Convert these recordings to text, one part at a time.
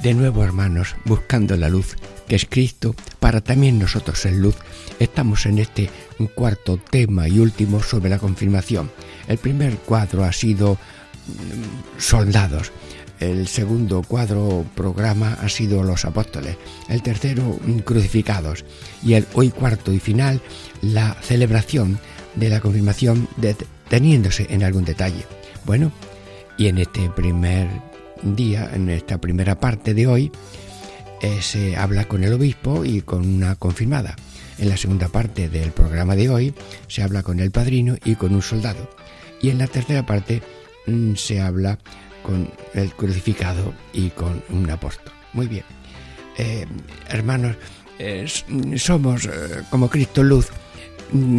De nuevo, hermanos, buscando la luz, que es Cristo, para también nosotros ser luz. Estamos en este cuarto tema y último sobre la confirmación. El primer cuadro ha sido mm, soldados. El segundo cuadro programa ha sido los apóstoles. El tercero mm, crucificados. Y el hoy cuarto y final la celebración de la confirmación deteniéndose en algún detalle. Bueno, y en este primer día, en esta primera parte de hoy, eh, se habla con el obispo y con una confirmada. En la segunda parte del programa de hoy se habla con el padrino y con un soldado. Y en la tercera parte mm, se habla con el crucificado y con un apóstol. Muy bien. Eh, hermanos, eh, somos como Cristo Luz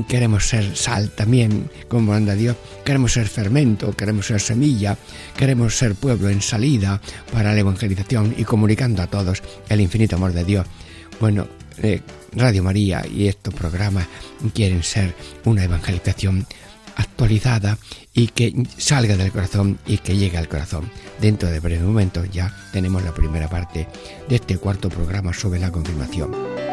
queremos ser sal también, como anda Dios, queremos ser fermento, queremos ser semilla, queremos ser pueblo en salida para la evangelización y comunicando a todos el infinito amor de Dios. Bueno, eh, Radio María y estos programas quieren ser una evangelización actualizada y que salga del corazón y que llegue al corazón. Dentro de breves momentos ya tenemos la primera parte de este cuarto programa sobre la confirmación.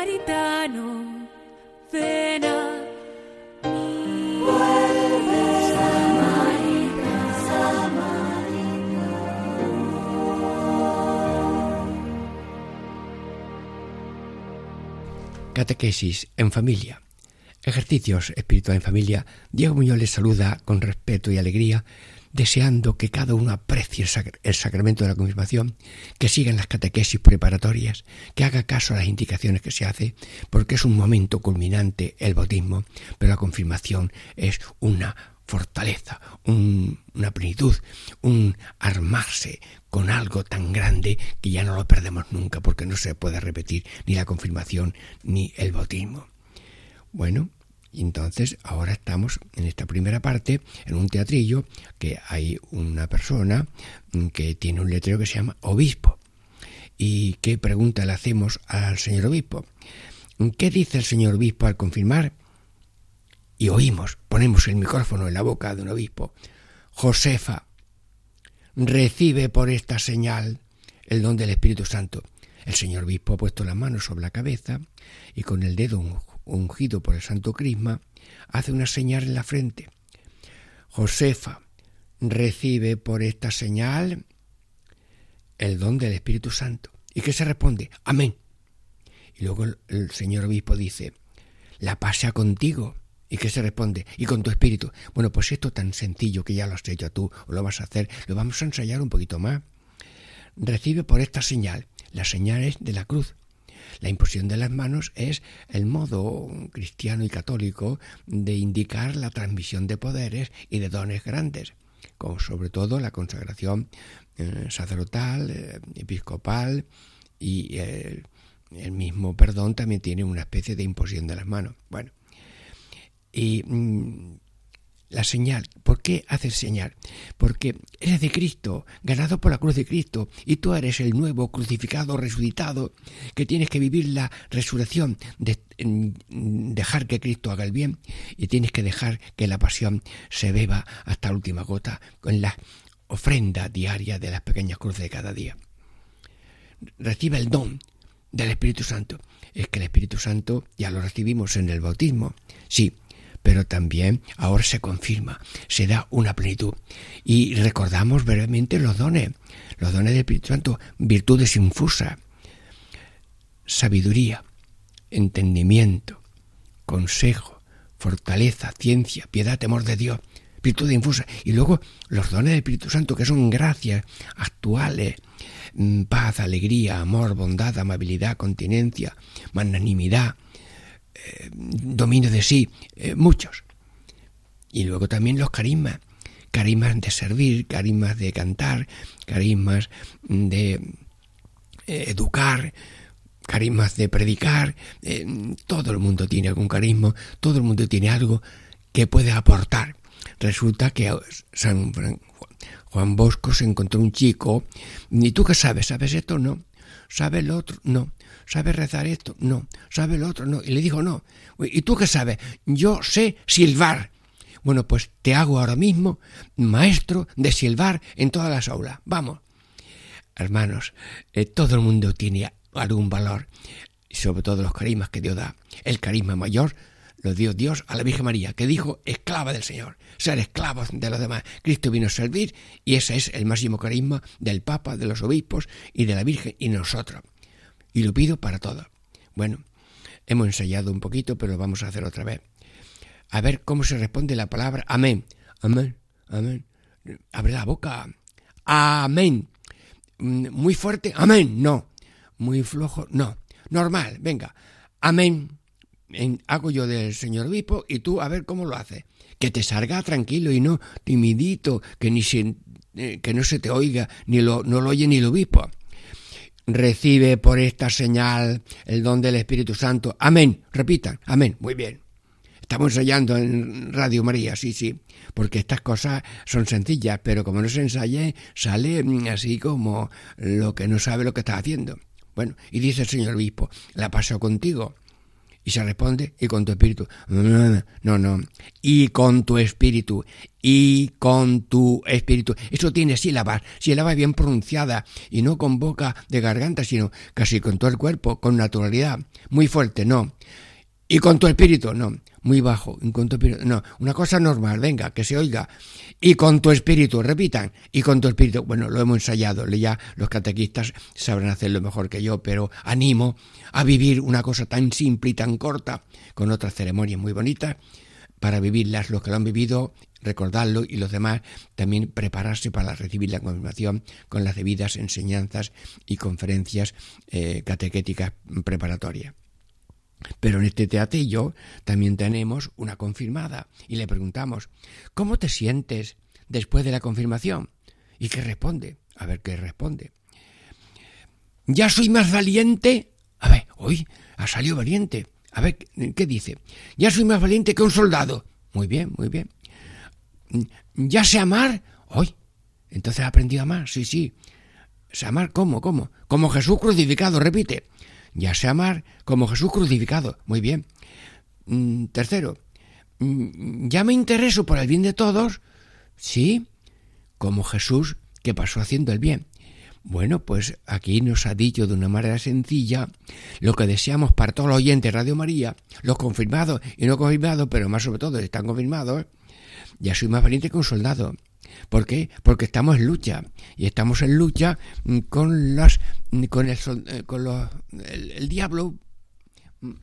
samaritano, ven a. Vuelve. Catequesis en familia. Ejercicios espiritual en familia. Diego Muñoz les saluda con respeto y alegría deseando que cada uno aprecie el, sacramento de la confirmación, que siga en las catequesis preparatorias, que haga caso a las indicaciones que se hace, porque es un momento culminante el bautismo, pero la confirmación es una fortaleza, una plenitud, un armarse con algo tan grande que ya no lo perdemos nunca, porque no se puede repetir ni la confirmación ni el bautismo. Bueno, y entonces ahora estamos en esta primera parte, en un teatrillo, que hay una persona que tiene un letrero que se llama obispo. ¿Y qué pregunta le hacemos al señor obispo? ¿Qué dice el señor obispo al confirmar? Y oímos, ponemos el micrófono en la boca de un obispo. Josefa, recibe por esta señal el don del Espíritu Santo. El señor obispo ha puesto la mano sobre la cabeza y con el dedo ungido por el santo crisma hace una señal en la frente. Josefa recibe por esta señal el don del Espíritu Santo. ¿Y qué se responde? Amén. Y luego el, señor obispo dice, la paz sea contigo. ¿Y qué se responde? Y con tu espíritu. Bueno, pues esto tan sencillo que ya lo has hecho tú o lo vas a hacer, lo vamos a ensayar un poquito más. Recibe por esta señal. La señal es de la cruz. La imposición de las manos es el modo cristiano y católico de indicar la transmisión de poderes y de dones grandes, como sobre todo la consagración eh, sacerdotal, eh, episcopal y eh, el mismo perdón también tiene una especie de imposición de las manos. Bueno, y mm, la señal, ¿por qué haces señal? Porque eres de Cristo, ganado por la cruz de Cristo, y tú eres el nuevo crucificado, resucitado, que tienes que vivir la resurrección, de, dejar que Cristo haga el bien, y tienes que dejar que la pasión se beba hasta la última gota con la ofrenda diaria de las pequeñas cruces de cada día. Recibe el don del Espíritu Santo. Es que el Espíritu Santo ya lo recibimos en el bautismo, sí, pero también ahora se confirma, se da una plenitud. Y recordamos brevemente los dones, los dones del Espíritu Santo, virtudes infusas, sabiduría, entendimiento, consejo, fortaleza, ciencia, piedad, temor de Dios, virtud infusa. Y luego los dones del Espíritu Santo, que son gracias actuales, mm, paz, alegría, amor, bondad, amabilidad, continencia, magnanimidad, eh, dominio de sí, eh, muchos. Y luego también los carismas, carismas de servir, carismas de cantar, carismas de eh, educar, carismas de predicar. todo el mundo tiene algún carisma, todo el mundo tiene algo que puede aportar. Resulta que San Juan Bosco se encontró un chico, ¿y tú qué sabes? ¿Sabes esto? No. ¿Sabe el otro? No. ¿Sabe rezar esto? No. ¿Sabe el otro? No. Y le dijo, no. ¿Y tú qué sabes? Yo sé silbar. Bueno, pues te hago ahora mismo maestro de silbar en todas las aulas. Vamos. Hermanos, eh, todo el mundo tiene algún valor, sobre todo los carismas que Dios da. El carisma mayor lo dio Dios a la Virgen María, que dijo esclava del Señor, ser esclavos de los demás. Cristo vino a servir y ese es el máximo carisma del Papa, de los obispos y de la Virgen y nosotros. Y lo pido para todos. Bueno, hemos ensayado un poquito, pero lo vamos a hacer otra vez. A ver cómo se responde la palabra amén. Amén, amén. Abre la boca. Amén. Mm, muy fuerte. Amén. No. Muy flojo. No. Normal. Venga. Amén hago yo del señor obispo y tú a ver cómo lo haces. Que te salga tranquilo y no timidito, que, ni eh, que no se te oiga, ni lo, no lo oye ni el obispo. Recibe por esta señal el don del Espíritu Santo. Amén. Repitan. Amén. Muy bien. Estamos ensayando en Radio María, sí, sí, porque estas cosas son sencillas, pero como no se ensaye, sale mm, así como lo que no sabe lo que está haciendo. Bueno, y dice el señor obispo, la paso contigo. Y se responde, y con tu espíritu. No, no. Y con tu espíritu. Y con tu espíritu. Eso tiene sílabas, sílabas bien pronunciadas, y no con boca de garganta, sino casi con todo el cuerpo, con naturalidad. Muy fuerte, no. Y con tu espíritu, no muy bajo, con tu espíritu, no, una cosa normal, venga, que se oiga, y con tu espíritu, repitan, y con tu espíritu, bueno, lo hemos ensayado, ya los catequistas sabrán hacerlo mejor que yo, pero animo a vivir una cosa tan simple y tan corta, con otras ceremonias muy bonitas, para vivirlas los que lo han vivido, recordarlo y los demás también prepararse para recibir la confirmación con las debidas enseñanzas y conferencias eh, catequéticas preparatorias. Pero en este teatillo también tenemos una confirmada y le preguntamos, ¿cómo te sientes después de la confirmación? ¿Y qué responde? A ver qué responde. ¿Ya soy más valiente? A ver, hoy ha salido valiente. A ver, ¿qué dice? Ya soy más valiente que un soldado. Muy bien, muy bien. ¿Ya sé amar? Hoy. Entonces ha aprendido a amar, sí, sí. ¿Se amar cómo? ¿Cómo? Como Jesús crucificado, repite ya sé amar como Jesús crucificado. Muy bien. Mm, tercero, mm, ya me intereso por el bien de todos, sí, como Jesús que pasó haciendo el bien. Bueno, pues aquí nos ha dicho de una manera sencilla lo que deseamos para todos los oyentes de Radio María, los confirmados y no confirmados, pero más sobre todo están confirmados. Ya soy más valiente que un soldado. ¿Por qué? Porque estamos en lucha y estamos en lucha con las con el, eh, con los, el, diablo.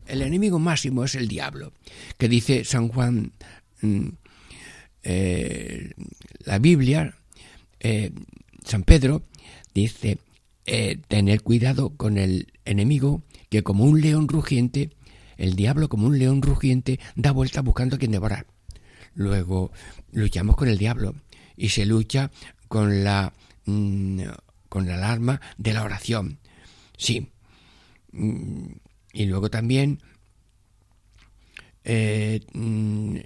El enemigo máximo es el diablo, que dice San Juan, mm, eh, la Biblia, eh, San Pedro dice tener cuidado con el enemigo que como un león rugiente, el diablo como un león rugiente da vuelta buscando a quien devorar. Luego luchamos con el diablo y se lucha con la mm, con el arma de la oración. Sí. Mm, y luego también eh, mm,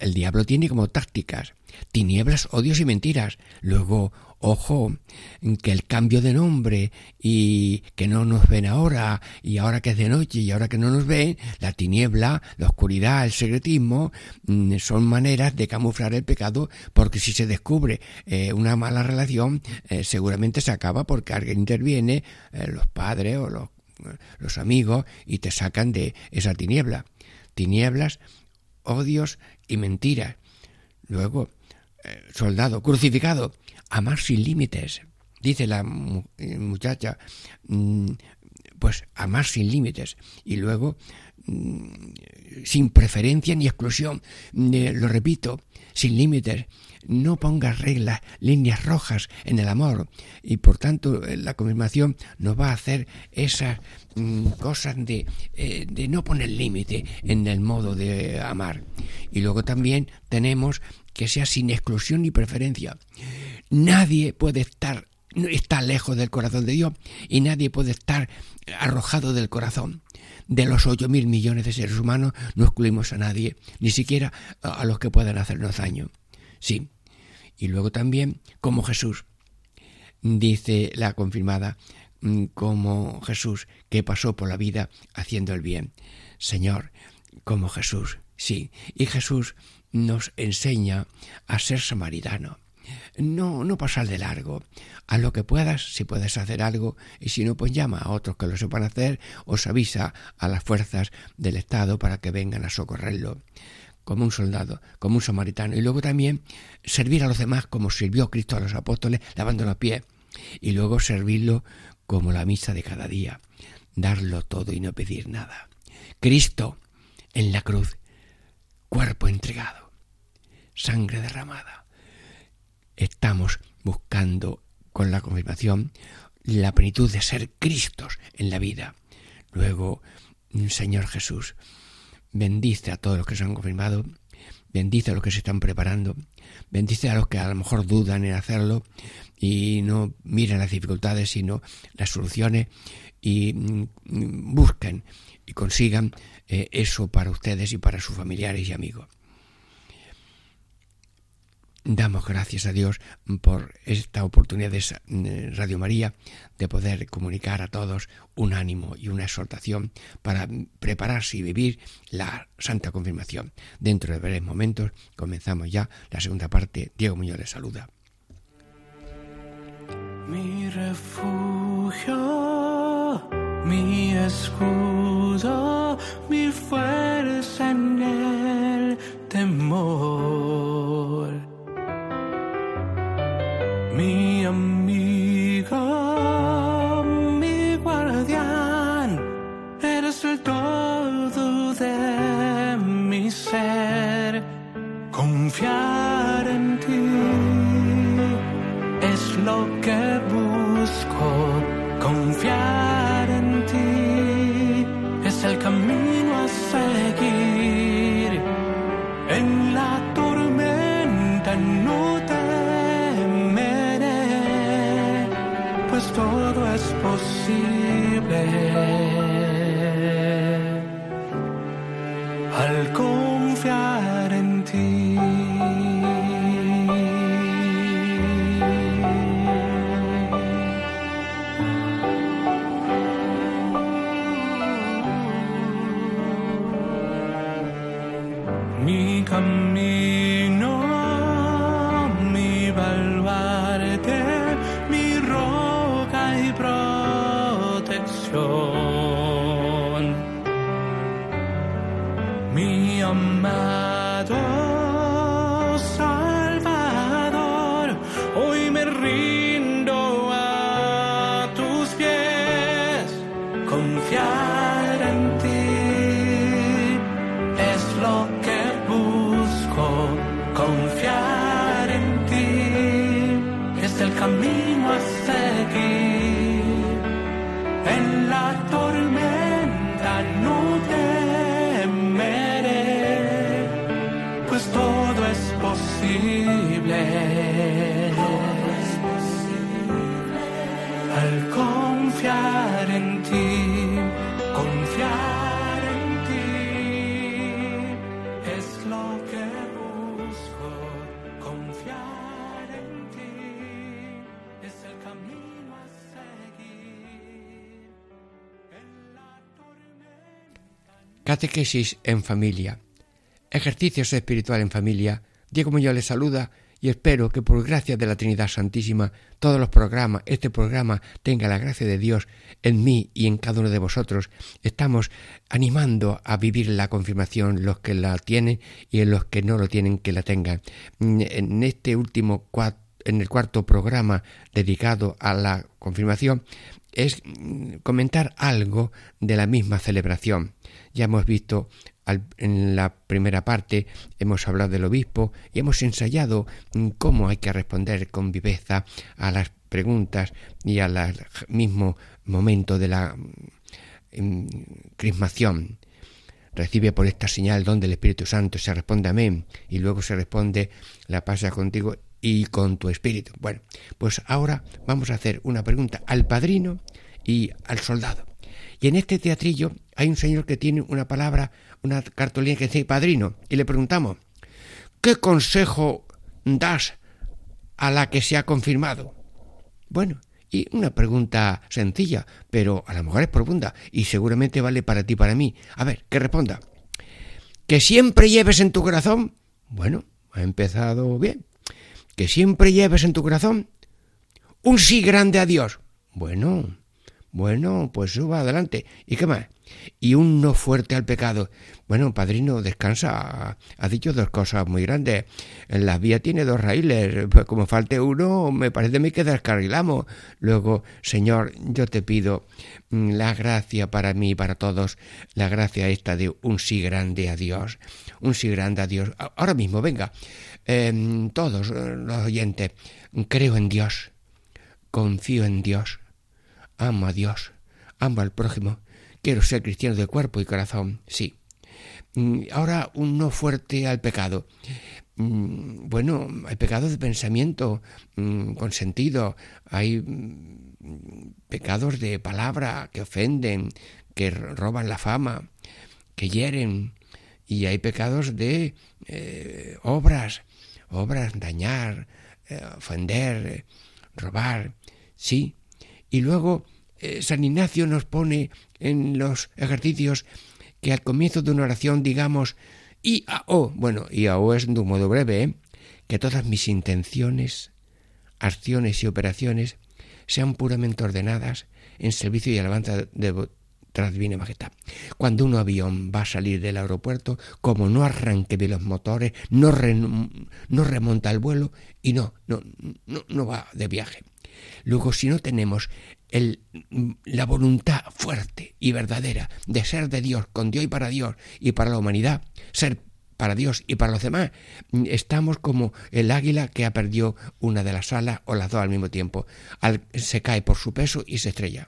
el diablo tiene como tácticas tinieblas, odios y mentiras. Luego ojo, que el cambio de nombre y que no nos ven ahora y ahora que es de noche y ahora que no nos ven, la tiniebla, la oscuridad, el secretismo, mm, son maneras de camuflar el pecado porque si se descubre eh, una mala relación, eh, seguramente se acaba porque alguien interviene, eh, los padres o los, los amigos, y te sacan de esa tiniebla. Tinieblas, odios y mentiras. Luego, soldado crucificado, amar sin límites. Dice la eh, muchacha, mm, pues amar sin límites. Y luego, mm, sin preferencia ni exclusión. Eh, lo repito, sin límites. No pongas reglas, líneas rojas en el amor. Y por tanto, eh, la confirmación nos va a hacer esas mm, cosas de, de no poner límite en el modo de amar. Y luego también tenemos que sea sin exclusión ni preferencia. Nadie puede estar está lejos del corazón de Dios y nadie puede estar arrojado del corazón. De los ocho mil millones de seres humanos no excluimos a nadie, ni siquiera a los que puedan hacernos daño. Sí. Y luego también, como Jesús, dice la confirmada, mm, como Jesús que pasó por la vida haciendo el bien. Señor, como Jesús, sí. Y Jesús nos enseña a ser samaritano no, no pasar de largo. Haz lo que puedas, si puedes hacer algo, y si no, pues llama a otros que lo sepan hacer, os avisa a las fuerzas del Estado para que vengan a socorrerlo como un soldado, como un samaritano, y luego también servir a los demás como sirvió Cristo a los apóstoles, lavando los pies, y luego servirlo como la misa de cada día, darlo todo y no pedir nada. Cristo en la cruz, cuerpo entregado, sangre derramada, estamos buscando con la confirmación la plenitud de ser Cristos en la vida. Luego, Señor Jesús, bendice a todos los que se han confirmado, bendice a los que se están preparando, bendice a los que a lo mejor dudan en hacerlo y no miren las dificultades, sino las soluciones y mm, busquen y consigan eh, eso para ustedes y para sus familiares y amigos. Damos gracias a Dios por esta oportunidad de Radio María de poder comunicar a todos un ánimo y una exhortación para prepararse y vivir la Santa Confirmación. Dentro de breves momentos comenzamos ya la segunda parte. Diego Muñoz les saluda. Mi refugio, mi escudo, mi salvación. Mi amado Salvador, Catequesis en familia. Ejercicios espiritual en familia. Diego Muñoz les saluda y espero que por gracia de la Trinidad Santísima todos los programas, este programa tenga la gracia de Dios en mí y en cada uno de vosotros. Estamos animando a vivir la confirmación los que la tienen y en los que no lo tienen que la tengan. En este último en el cuarto programa dedicado a la confirmación es comentar algo de la misma celebración. Ya hemos visto al, en la primera parte, hemos hablado del obispo y hemos ensayado cómo hay que responder con viveza a las preguntas y al mismo momento de la mm, crismación. Recibe por esta señal donde el Espíritu Santo se responde amén y luego se responde la pasa contigo y con tu espíritu. Bueno, pues ahora vamos a hacer una pregunta al padrino y al soldado. Y en este teatrillo hay un señor que tiene una palabra, una cartulina que dice padrino, y le preguntamos, ¿qué consejo das a la que se ha confirmado? Bueno, y una pregunta sencilla, pero a lo mejor es profunda y seguramente vale para ti para mí. A ver, que responda. ¿Que siempre lleves en tu corazón? Bueno, ha empezado bien. ¿Que siempre lleves en tu corazón un sí grande a Dios? Bueno, bueno, pues suba adelante. ¿Y qué más? Y un no fuerte al pecado. Bueno, padrino, descansa. Ha dicho dos cosas muy grandes. La vía tiene dos raíles. Pues como falte uno, me parece a mí que descarrilamos. Luego, Señor, yo te pido la gracia para mí y para todos. La gracia esta de un sí grande a Dios. Un sí grande a Dios. Ahora mismo, venga. Eh, todos los oyentes. Creo en Dios. Confío en Dios amo a Dios, amo al prójimo, quiero ser cristiano de cuerpo y corazón, sí. Ahora un no fuerte al pecado. Bueno, hay pecado de pensamiento con sentido, hay pecados de palabra que ofenden, que roban la fama, que hieren, y hay pecados de eh, obras, obras, dañar, eh, ofender, robar, sí, y luego eh, San Ignacio nos pone en los ejercicios que al comienzo de una oración digamos IAO, bueno, IAO es de un modo breve, ¿eh? que todas mis intenciones, acciones y operaciones sean puramente ordenadas en servicio y alabanza de majestad. Cuando un avión va a salir del aeropuerto, como no arranque de los motores, no, no remonta el vuelo y no, no, no, no va de viaje. Luego, si no tenemos el, la voluntad fuerte y verdadera de ser de Dios, con Dios y para Dios y para la humanidad, ser para Dios y para los demás, estamos como el águila que ha perdido una de las alas o las dos al mismo tiempo. se cae por su peso y se estrella.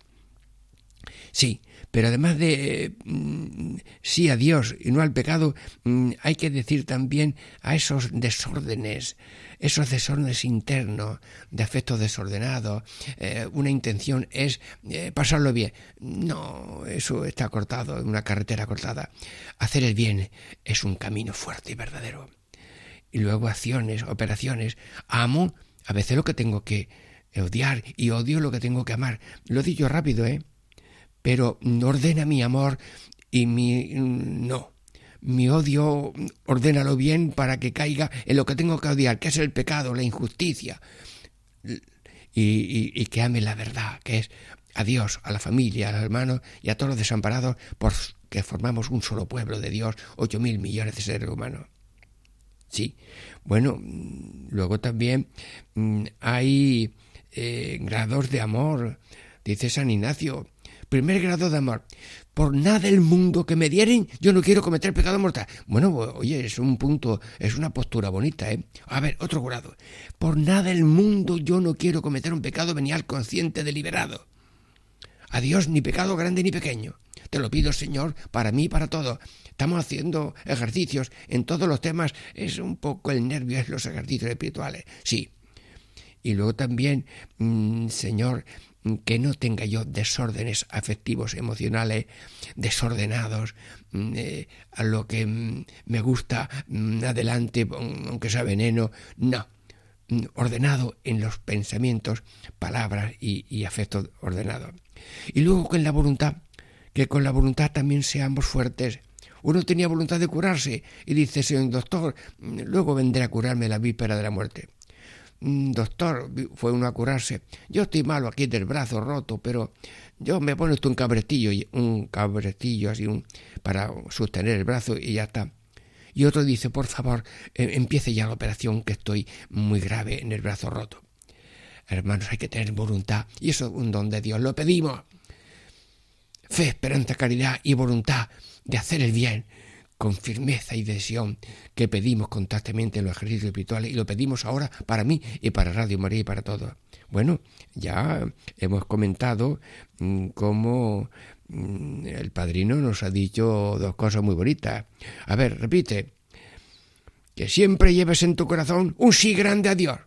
Sí, pero además de mm, sí a Dios y no al pecado, mm, hay que decir también a esos desórdenes, esos desórdenes internos, de afecto desordenado, eh, una intención es eh, pasarlo bien. No, eso está cortado, una carretera cortada. Hacer el bien es un camino fuerte y verdadero. Y luego acciones, operaciones. Amo a veces lo que tengo que odiar y odio lo que tengo que amar. Lo digo rápido, ¿eh? Pero ordena mi amor y mi no. Mi odio, ordénalo bien para que caiga en lo que tengo que odiar, que es el pecado, la injusticia. Y, y, que ame la verdad, que es a Dios, a la familia, a los hermanos y a todos los desamparados, porque formamos un solo pueblo de Dios, ocho mil millones de seres humanos. Sí, bueno, mm, luego también mm, hay eh, grados de amor, dice San Ignacio. Primer grado de amor. Por nada del mundo que me dieren, yo no quiero cometer pecado mortal. Bueno, oye, es un punto, es una postura bonita, ¿eh? A ver, otro grado. Por nada del mundo yo no quiero cometer un pecado venial consciente, deliberado. A Dios ni pecado grande ni pequeño. Te lo pido, Señor, para mí y para todos. Estamos haciendo ejercicios en todos los temas. Es un poco el nervio, es los ejercicios espirituales. Sí. Y luego también, mm, Señor, que no tenga yo desórdenes afectivos, emocionales, desordenados, mm, eh, a lo que mm, me gusta adelante, aunque sea veneno. No ordenado en los pensamientos, palabras y, y afectos ordenados. Y luego con la voluntad, que con la voluntad también seamos fuertes. Uno tenía voluntad de curarse y dice, señor doctor, luego vendré a curarme la víspera de la muerte. Mm, doctor, fue uno a curarse. Yo estoy malo aquí del brazo roto, pero yo me pone un cabretillo, un cabretillo así un, para sostener el brazo y ya está. Y otro dice, por favor, eh, empiece ya la operación que estoy muy grave en el brazo roto. Hermanos, hay que tener voluntad y eso es un don de Dios. Lo pedimos. Fe, esperanza, caridad y voluntad de hacer el bien con firmeza y decisión que pedimos constantemente en los ejercicios espirituales y lo pedimos ahora para mí y para Radio María y para todos. Bueno, ya hemos comentado mm, cómo mm, el padrino nos ha dicho dos cosas muy bonitas. A ver, repite. Que siempre lleves en tu corazón un sí grande a Dios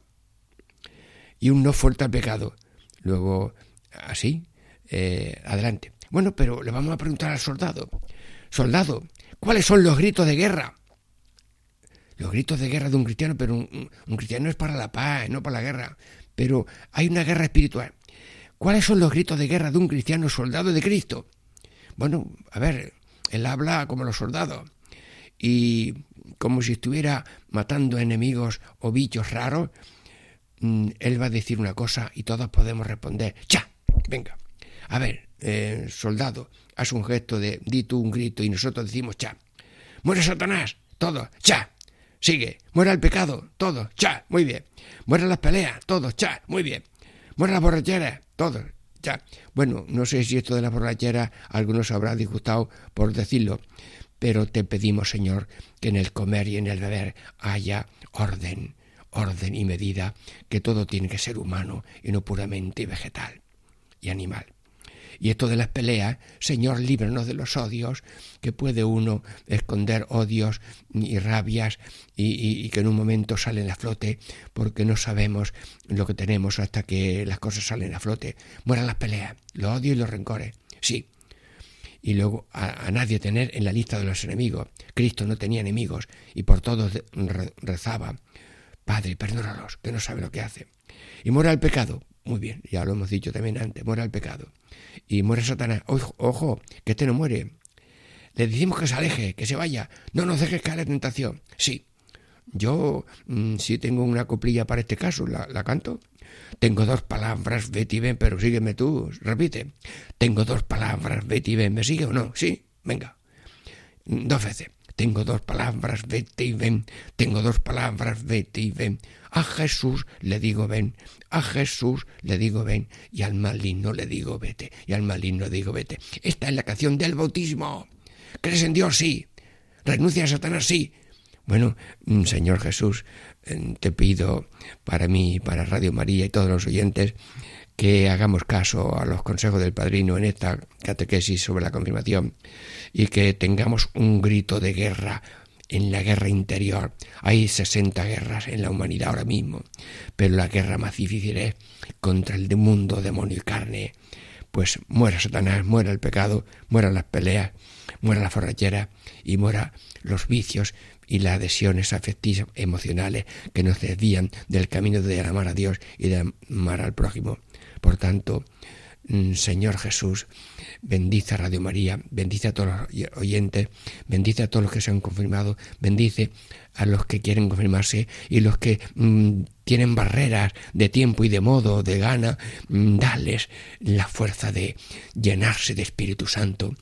y un no fuerte al pecado. Luego, así, eh, adelante. Bueno, pero le vamos a preguntar al soldado. Soldado, ¿cuáles son los gritos de guerra? Los gritos de guerra de un cristiano, pero un, cristiano es para la paz, no para la guerra. Pero hay una guerra espiritual. ¿Cuáles son los gritos de guerra de un cristiano soldado de Cristo? Bueno, a ver, él habla como los soldados y como si estuviera matando enemigos o bichos raros, Mm, él va a decir una cosa y todos podemos responder, ¡cha! Venga. A ver, eh, soldado, haz un gesto de di tú un grito y nosotros decimos cha. Muere Satanás, todo, cha. Sigue, muera el pecado, todo, cha, muy bien. Muera las peleas, todo, cha, muy bien. Muera la borrachera, todo, cha. Bueno, no sé si esto de la borrachera algunos habrá disgustado por decirlo, pero te pedimos, Señor, que en el comer y en el beber haya orden orden y medida que todo tiene que ser humano y no puramente vegetal y animal. Y esto de las peleas, Señor, líbranos de los odios, que puede uno esconder odios y rabias y, que en un momento salen a flote porque no sabemos lo que tenemos hasta que las cosas salen a flote. Mueran las peleas, los odios y los rencores. Sí. Y luego a, a nadie tener en la lista de los enemigos. Cristo no tenía enemigos y por todos rezaba Padre, perdónalos, que no sabe lo que hace. Y muera el pecado. Muy bien, ya lo hemos dicho también antes, muera el pecado. Y muere Satanás. Ojo, ojo, que este no muere. Le decimos que se aleje, que se vaya. No nos dejes caer la tentación. Sí. Yo mm, sí tengo una coplilla para este caso, la, la canto. Tengo dos palabras, vete y ven, pero sígueme tú, repite. Tengo dos palabras, vete y ven, ¿me sigue o no? Sí, venga. Dos veces. Tengo dos palabras, vete y ven. Tengo dos palabras, vete y ven. A Jesús le digo ven. A Jesús le digo ven. Y al maligno le digo vete. Y al maligno le digo vete. Esta es la canción del bautismo. ¿Crees en Dios? Sí. ¿Renuncia a Satanás? Sí. Bueno, mm, Señor Jesús, eh, te pido para mí, para Radio María y todos los oyentes, que hagamos caso a los consejos del padrino en esta catequesis sobre la confirmación y que tengamos un grito de guerra en la guerra interior. Hay 60 guerras en la humanidad ahora mismo, pero la guerra más difícil es contra el mundo, demonio y carne. Pues muera Satanás, muera el pecado, mueran las peleas, muera la forrachera y muera los vicios y las adhesiones afectivas emocionales que nos desvían del camino de amar a Dios y de amar al prójimo. Por tanto, mm, Señor Jesús, bendice a Radio María, bendice a todos los oyentes, bendice a todos los que se han confirmado, bendice a los que quieren confirmarse y los que mm, tienen barreras de tiempo y de modo, de gana, mm, dales la fuerza de llenarse de Espíritu Santo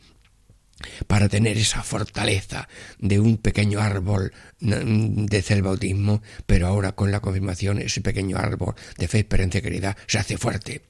para tener esa fortaleza de un pequeño árbol de el bautismo, pero ahora con la confirmación ese pequeño árbol de fe, esperanza y caridad se hace fuerte.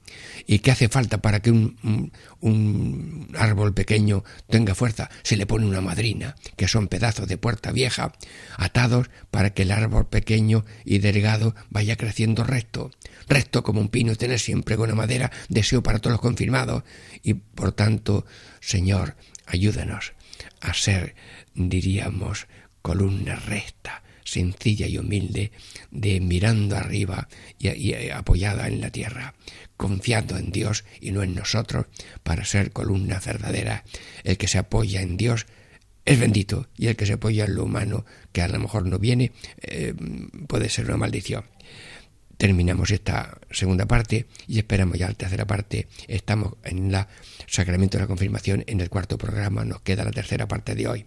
¿Y qué hace falta para que un, un, árbol pequeño tenga fuerza? Se le pone una madrina, que son pedazos de puerta vieja, atados para que el árbol pequeño y delgado vaya creciendo recto. Recto como un pino, tener siempre con la madera deseo para todos los confirmados. Y por tanto, Señor, Ayúdanos a ser, diríamos, columna recta, sencilla y humilde, de mirando arriba y, apoyada en la tierra, confiando en Dios y no en nosotros, para ser columna verdadera. El que se apoya en Dios es bendito y el que se apoya en lo humano, que a lo mejor no viene, eh, puede ser una maldición terminamos esta segunda parte y esperamos ya la tercera parte. Estamos en la Sacramento de la Confirmación en el cuarto programa. Nos queda la tercera parte de hoy.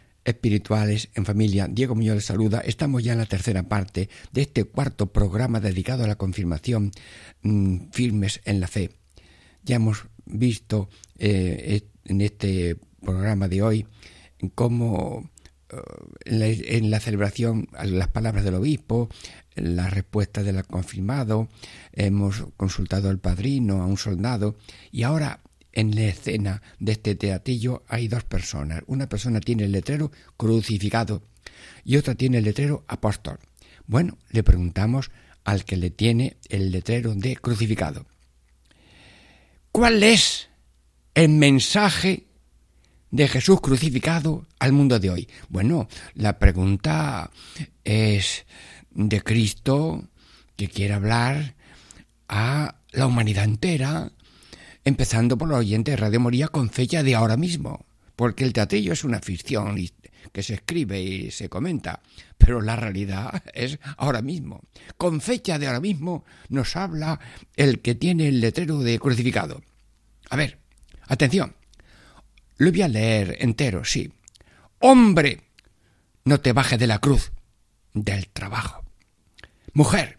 espirituales en familia. Diego Muñoz les saluda. Estamos ya en la tercera parte de este cuarto programa dedicado a la confirmación mm, firmes en la fe. Ya hemos visto eh, en este programa de hoy cómo eh, en, la, en la celebración las palabras del obispo, la respuesta del confirmado, hemos consultado al padrino, a un soldado y ahora en la escena de este teatillo hay dos personas. Una persona tiene el letrero crucificado y otra tiene el letrero apóstol. Bueno, le preguntamos al que le tiene el letrero de crucificado. ¿Cuál es el mensaje de Jesús crucificado al mundo de hoy? Bueno, la pregunta es de Cristo que quiere hablar a la humanidad entera, empezando por los oyentes de Radio Moría con fecha de ahora mismo, porque el teatrillo es una ficción que se escribe y se comenta, pero la realidad es ahora mismo. Con fecha de ahora mismo nos habla el que tiene el letrero de crucificado. A ver, atención, lo voy a leer entero, sí. Hombre, no te bajes de la cruz del trabajo. Mujer,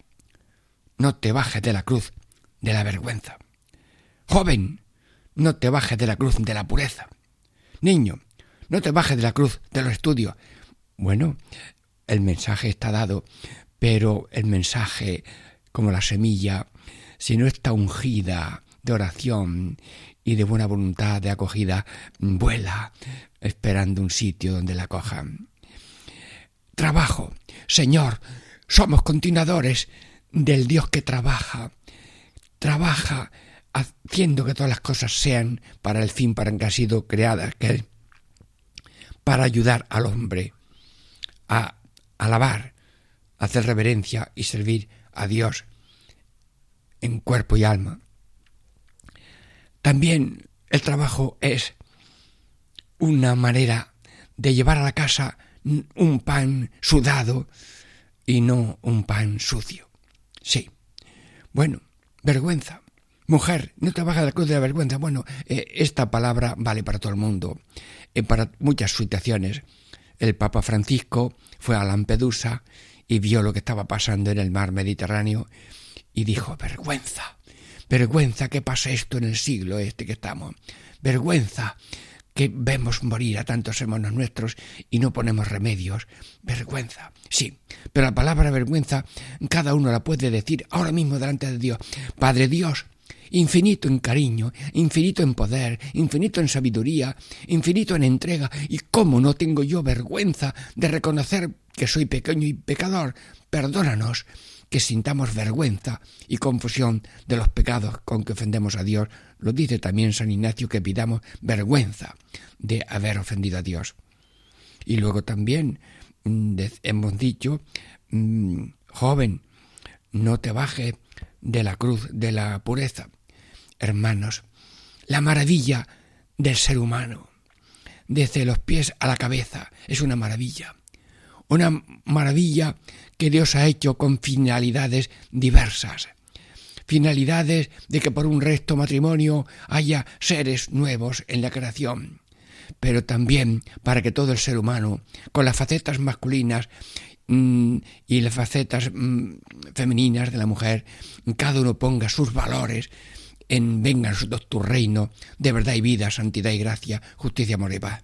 no te bajes de la cruz de la vergüenza. Joven, no te bajes de la cruz de la pureza. Niño, no te bajes de la cruz de los estudios. Bueno, el mensaje está dado, pero el mensaje, como la semilla, si no está ungida de oración y de buena voluntad de acogida, vuela esperando un sitio donde la cojan. Trabajo. Señor, somos continuadores del Dios que trabaja. Trabaja haciendo que todas las cosas sean para el fin para el que han sido creadas, que para ayudar al hombre a alabar, hacer reverencia y servir a Dios en cuerpo y alma. También el trabajo es una manera de llevar a la casa un pan sudado y no un pan sucio. Sí. Bueno, vergüenza. Mujer, no te la cruz de la vergüenza. Bueno, eh, esta palabra vale para todo el mundo, eh, para muchas situaciones. El Papa Francisco fue a Lampedusa y vio lo que estaba pasando en el mar Mediterráneo y dijo, vergüenza, vergüenza que pasa esto en el siglo este que estamos, vergüenza que vemos morir a tantos hermanos nuestros y no ponemos remedios, vergüenza. Sí, pero la palabra vergüenza cada uno la puede decir ahora mismo delante de Dios. Padre Dios, infinito en cariño, infinito en poder, infinito en sabiduría, infinito en entrega. ¿Y cómo no tengo yo vergüenza de reconocer que soy pequeño y pecador? Perdónanos que sintamos vergüenza y confusión de los pecados con que ofendemos a Dios. Lo dice también San Ignacio que pidamos vergüenza de haber ofendido a Dios. Y luego también mm, hemos dicho, mm, joven, no te baje de la cruz de la pureza. Hermanos, la maravilla del ser humano, desde los pies a la cabeza, es una maravilla. Una maravilla que Dios ha hecho con finalidades diversas. Finalidades de que por un recto matrimonio haya seres nuevos en la creación, pero también para que todo el ser humano, con las facetas masculinas Mm, y las facetas mm, femeninas de la mujer, cada uno ponga sus valores en venga tu reino de verdad y vida, santidad y gracia, justicia, amor y paz.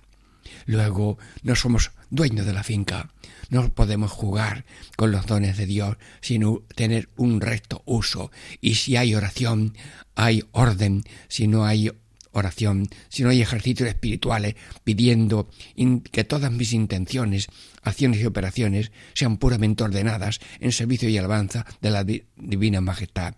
Luego no somos dueños de la finca, no podemos jugar con los dones de Dios, sino tener un recto uso. Y si hay oración, hay orden, si no hay oración, si no hay ejercicios espirituales pidiendo que todas mis intenciones, acciones y operaciones sean puramente ordenadas en servicio y alabanza de la divina majestad.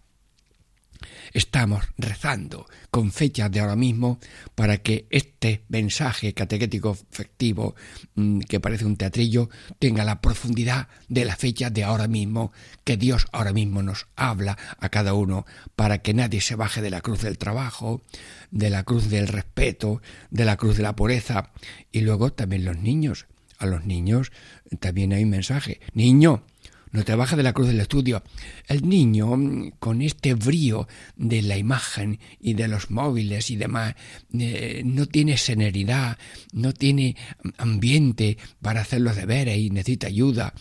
Estamos rezando con fechas de ahora mismo para que este mensaje catequético efectivo mm, que parece un teatrillo tenga la profundidad de la fecha de ahora mismo, que Dios ahora mismo nos habla a cada uno para que nadie se baje de la cruz del trabajo, de la cruz del respeto, de la cruz de la pureza y luego también los niños. A los niños también hay un mensaje. Niño, no te baja de la cruz del estudio. El niño, con este brío de la imagen y de los móviles y demás, eh, no tiene serenidad, no tiene ambiente para hacer los deberes y necesita ayuda.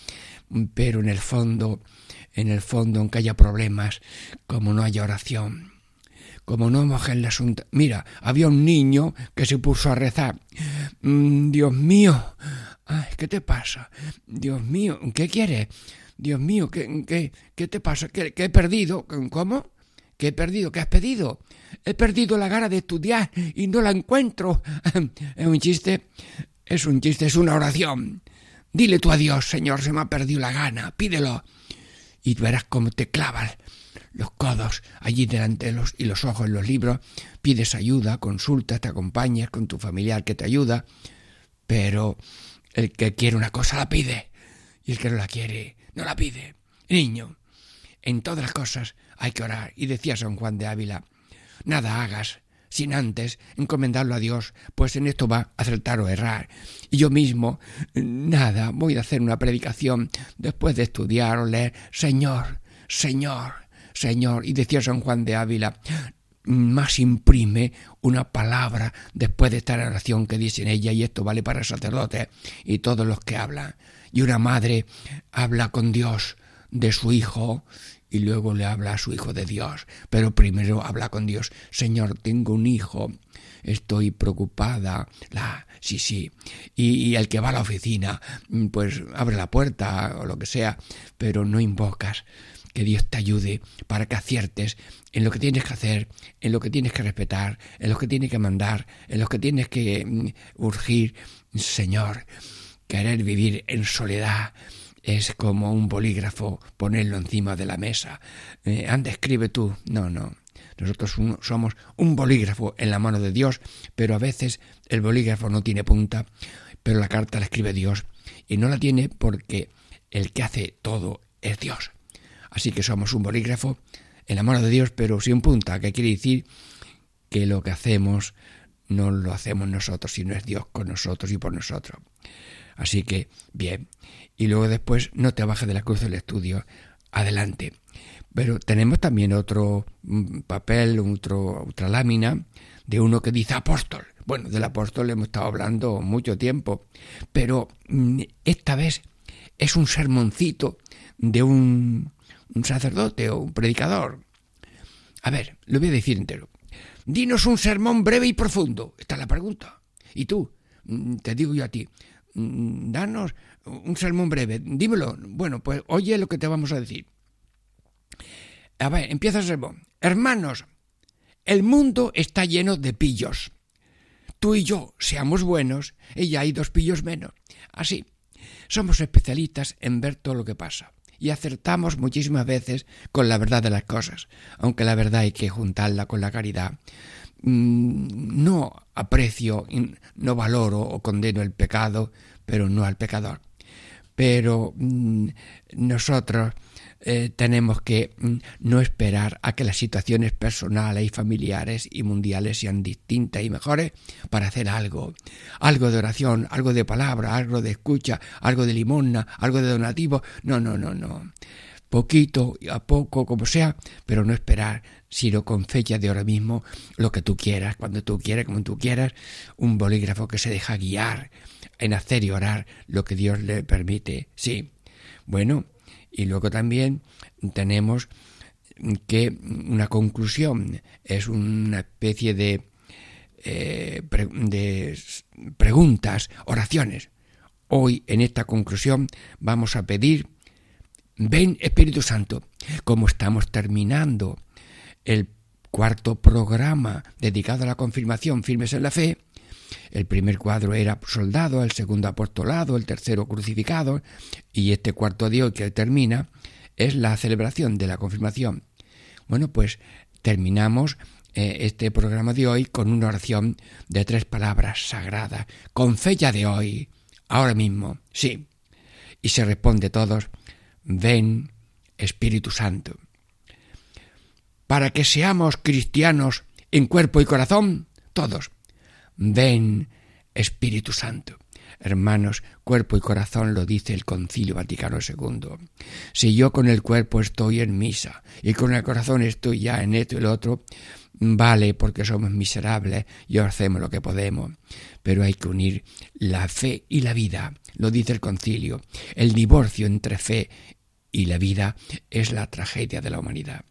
Pero en el fondo, en el fondo, aunque haya problemas, como no haya oración, como no moje el asunto. Mira, había un niño que se puso a rezar. Mm, Dios mío, ¿qué te pasa? Dios mío, ¿qué quieres? Dios mío, ¿qué, qué, qué te pasa? ¿Qué, he perdido? ¿Cómo? ¿Qué he perdido? ¿Qué has pedido? He perdido la gana de estudiar y no la encuentro. es un chiste, es un chiste, es una oración. Dile tú a Dios, Señor, se me ha perdido la gana, pídelo. Y verás cómo te clavas los codos allí delante de los, y los ojos en los libros, pides ayuda, consultas, te acompañas con tu familiar que te ayuda, pero el que quiere una cosa la pide y el que no la quiere no la pide. Niño, en todas las cosas hay que orar. Y decía San Juan de Ávila, nada hagas sin antes encomendarlo a Dios, pues en esto va a acertar o errar. Y yo mismo, nada, voy a hacer una predicación después de estudiar o leer, Señor, Señor, Señor. Y decía San Juan de Ávila, más imprime una palabra después de esta oración que dice en ella, y esto vale para sacerdotes y todos los que hablan y una madre habla con Dios de su hijo y luego le habla a su hijo de Dios, pero primero habla con Dios, Señor, tengo un hijo, estoy preocupada, la, sí, sí, y, y, el que va a la oficina, pues abre la puerta o lo que sea, pero no invocas que Dios te ayude para que aciertes en lo que tienes que hacer, en lo que tienes que respetar, en lo que tienes que mandar, en lo que tienes que mm, urgir, Señor, Querer vivir en soledad es como un bolígrafo ponerlo encima de la mesa. Eh, anda, escribe tú. No, no. Nosotros somos un bolígrafo en la mano de Dios, pero a veces el bolígrafo no tiene punta, pero la carta la escribe Dios. Y no la tiene porque el que hace todo es Dios. Así que somos un bolígrafo en la mano de Dios, pero sin punta, que quiere decir que lo que hacemos no lo hacemos nosotros, sino es Dios con nosotros y por nosotros. Así que, bien. Y luego después no te bajes de la cruz del estudio. Adelante. Pero tenemos también otro mm, papel, otro, otra lámina de uno que dice apóstol. Bueno, del apóstol hemos estado hablando mucho tiempo, pero mm, esta vez es un sermoncito de un, un sacerdote o un predicador. A ver, lo voy a decir entero. Dinos un sermón breve y profundo. Esta es la pregunta. Y tú, mm, te digo yo a ti, danos un sermón breve, dímelo. Bueno, pues oye lo que te vamos a decir. A ver, empieza el sermón. Hermanos, el mundo está lleno de pillos. Tú y yo seamos buenos y ya hay dos pillos menos. Así, somos especialistas en ver todo lo que pasa y acertamos muchísimas veces con la verdad de las cosas, aunque la verdad hay que juntarla con la caridad. Mm, no aprecio, no valoro o condeno el pecado, pero no al pecador. Pero mm, nosotros eh, tenemos que mm, no esperar a que las situaciones personales y familiares y mundiales sean distintas y mejores para hacer algo. Algo de oración, algo de palabra, algo de escucha, algo de limosna, algo de donativo. No, no, no, no. Poquito, a poco, como sea, pero no esperar, sino con fecha de ahora mismo, lo que tú quieras, cuando tú quieras, como tú quieras, un bolígrafo que se deja guiar en hacer y orar lo que Dios le permite. Sí. Bueno, y luego también tenemos que una conclusión es una especie de, eh, de preguntas, oraciones. Hoy en esta conclusión vamos a pedir, ven Espíritu Santo, como estamos terminando el cuarto programa dedicado a la confirmación firmes en la fe, el primer cuadro era soldado, el segundo apostolado, el tercero crucificado, y este cuarto de hoy que termina es la celebración de la confirmación. Bueno, pues terminamos eh, este programa de hoy con una oración de tres palabras sagradas, con fecha de hoy, ahora mismo, sí. Y se responde todos, ven Espíritu Santo. Para que seamos cristianos en cuerpo y corazón, todos, Ven, Espíritu Santo. Hermanos, cuerpo y corazón lo dice el Concilio Vaticano II. Si yo con el cuerpo estoy en misa y con el corazón estoy ya en esto y lo otro, vale porque somos miserables y hacemos lo que podemos. Pero hay que unir la fe y la vida, lo dice el Concilio. El divorcio entre fe y la vida es la tragedia de la humanidad.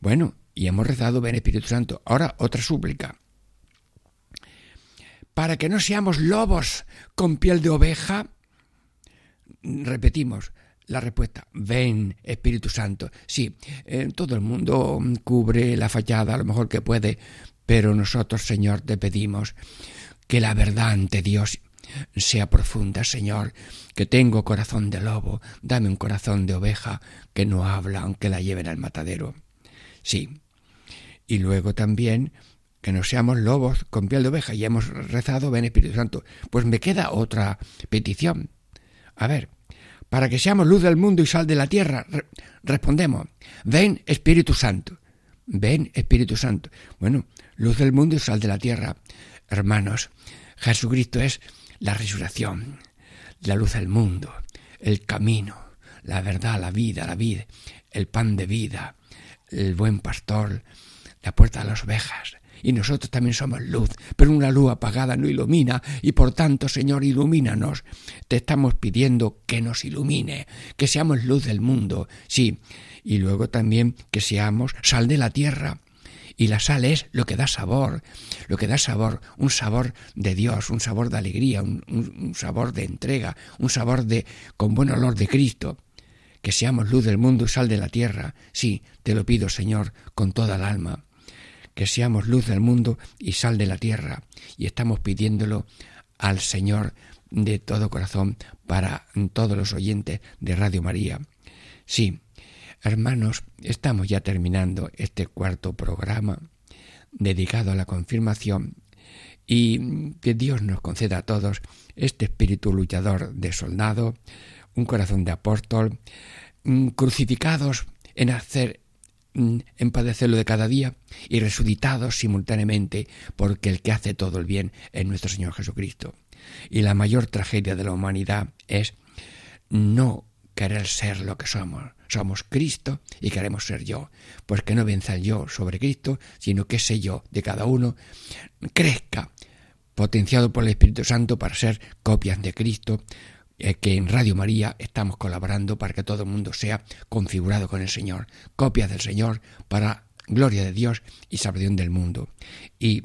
Bueno, y hemos rezado, ven Espíritu Santo. Ahora otra súplica para que no seamos lobos con piel de oveja? Repetimos la respuesta, ven Espíritu Santo. Sí, eh, todo el mundo cubre la fachada lo mejor que puede, pero nosotros, Señor, te pedimos que la verdad ante Dios sea profunda, Señor, que tengo corazón de lobo, dame un corazón de oveja que no habla aunque la lleven al matadero. Sí. Y luego también que no seamos lobos con piel de oveja y hemos rezado, ven Espíritu Santo. Pues me queda otra petición. A ver, para que seamos luz del mundo y sal de la tierra, respondemos, ven Espíritu Santo. Ven Espíritu Santo. Bueno, luz del mundo y sal de la tierra. Hermanos, Jesucristo es la resurrección, la luz del mundo, el camino, la verdad, la vida, la vida, el pan de vida, el buen pastor, la puerta de las ovejas, y nosotros también somos luz, pero una luz apagada no ilumina y por tanto, Señor, ilumínanos. Te estamos pidiendo que nos ilumine, que seamos luz del mundo, sí, y luego también que seamos sal de la tierra. Y la sal es lo que da sabor, lo que da sabor, un sabor de Dios, un sabor de alegría, un, un sabor de entrega, un sabor de con buen olor de Cristo que seamos luz del mundo y sal de la tierra. Sí, te lo pido, Señor, con toda el alma que seamos luz del mundo y sal de la tierra. Y estamos pidiéndolo al Señor de todo corazón para todos los oyentes de Radio María. Sí, hermanos, estamos ya terminando este cuarto programa dedicado a la confirmación y que Dios nos conceda a todos este espíritu luchador de soldado, un corazón de apóstol, mm, crucificados en hacer Mm, en padecerlo de cada día y resucitados simultáneamente porque el que hace todo el bien es nuestro Señor Jesucristo. Y la mayor tragedia de la humanidad es no querer ser lo que somos. Somos Cristo y queremos ser yo. Pues que no venza el yo sobre Cristo, sino que ese yo de cada uno crezca, potenciado por el Espíritu Santo para ser copias de Cristo, eh, que en Radio María estamos colaborando para que todo el mundo sea configurado con el Señor, copias del Señor para gloria de Dios y salvación del mundo. Y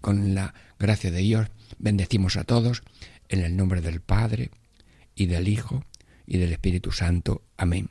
con la gracia de Dios bendecimos a todos en el nombre del Padre y del Hijo y del Espíritu Santo. Amén.